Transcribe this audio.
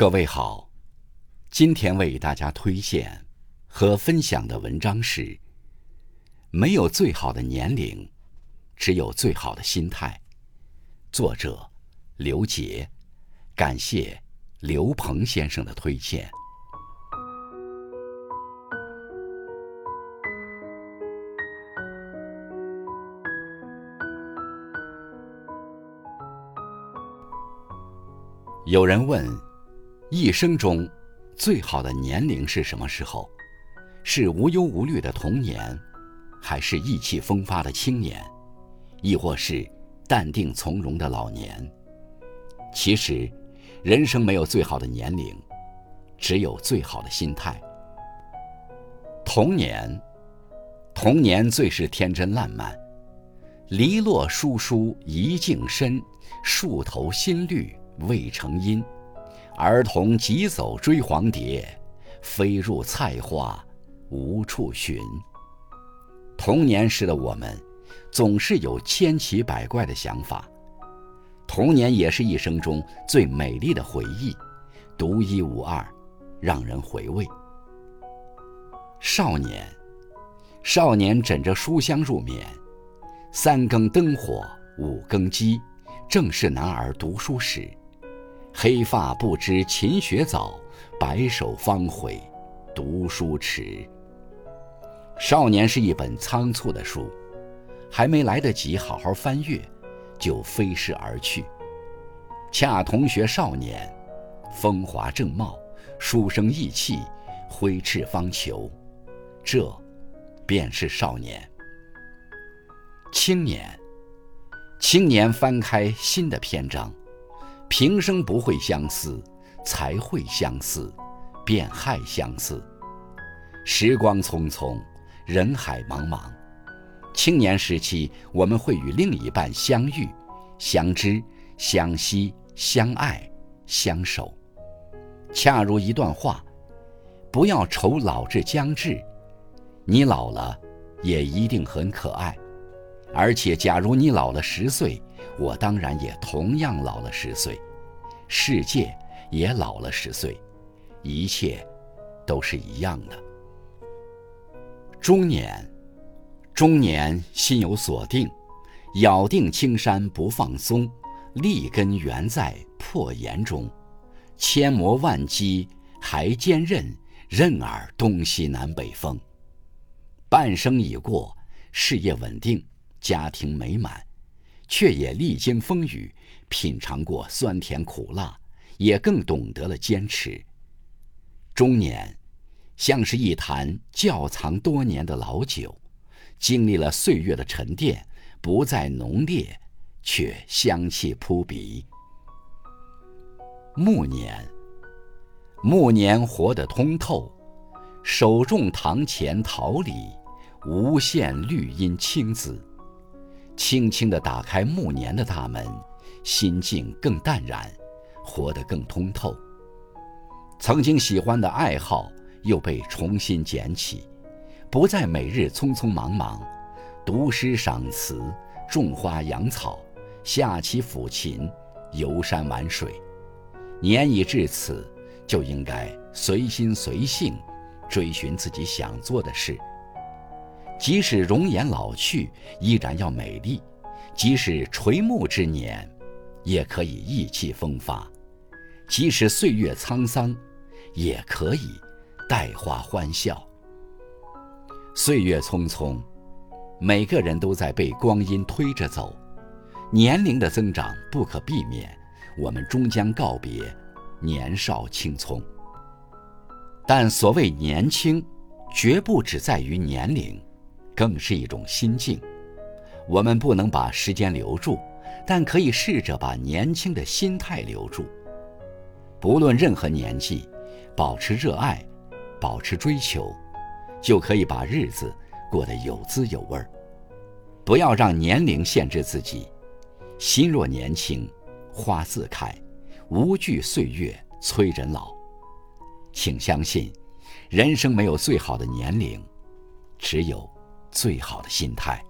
各位好，今天为大家推荐和分享的文章是：没有最好的年龄，只有最好的心态。作者刘杰，感谢刘鹏先生的推荐。有人问。一生中，最好的年龄是什么时候？是无忧无虑的童年，还是意气风发的青年，亦或是淡定从容的老年？其实，人生没有最好的年龄，只有最好的心态。童年，童年最是天真烂漫，篱落疏疏一径深，树头新绿未成阴。儿童急走追黄蝶，飞入菜花无处寻。童年时的我们，总是有千奇百怪的想法。童年也是一生中最美丽的回忆，独一无二，让人回味。少年，少年枕着书香入眠，三更灯火五更鸡，正是男儿读书时。黑发不知勤学早，白首方悔读书迟。少年是一本仓促的书，还没来得及好好翻阅，就飞逝而去。恰同学少年，风华正茂，书生意气，挥斥方遒，这便是少年。青年，青年翻开新的篇章。平生不会相思，才会相思，便害相思。时光匆匆，人海茫茫。青年时期，我们会与另一半相遇、相知、相惜、相爱、相守。恰如一段话：不要愁老至将至，你老了，也一定很可爱。而且，假如你老了十岁，我当然也同样老了十岁，世界也老了十岁，一切都是一样的。中年，中年心有所定，咬定青山不放松，立根原在破岩中，千磨万击还坚韧，任尔东西南北风。半生已过，事业稳定。家庭美满，却也历经风雨，品尝过酸甜苦辣，也更懂得了坚持。中年，像是一坛窖藏多年的老酒，经历了岁月的沉淀，不再浓烈，却香气扑鼻。暮年，暮年活得通透，手种堂前桃李，无限绿荫青紫。轻轻地打开暮年的大门，心境更淡然，活得更通透。曾经喜欢的爱好又被重新捡起，不再每日匆匆忙忙，读诗赏词，种花养草，下棋抚琴，游山玩水。年已至此，就应该随心随性，追寻自己想做的事。即使容颜老去，依然要美丽；即使垂暮之年，也可以意气风发；即使岁月沧桑，也可以带花欢笑。岁月匆匆，每个人都在被光阴推着走，年龄的增长不可避免，我们终将告别年少青葱。但所谓年轻，绝不只在于年龄。更是一种心境。我们不能把时间留住，但可以试着把年轻的心态留住。不论任何年纪，保持热爱，保持追求，就可以把日子过得有滋有味儿。不要让年龄限制自己。心若年轻，花自开，无惧岁月催人老。请相信，人生没有最好的年龄，只有。最好的心态。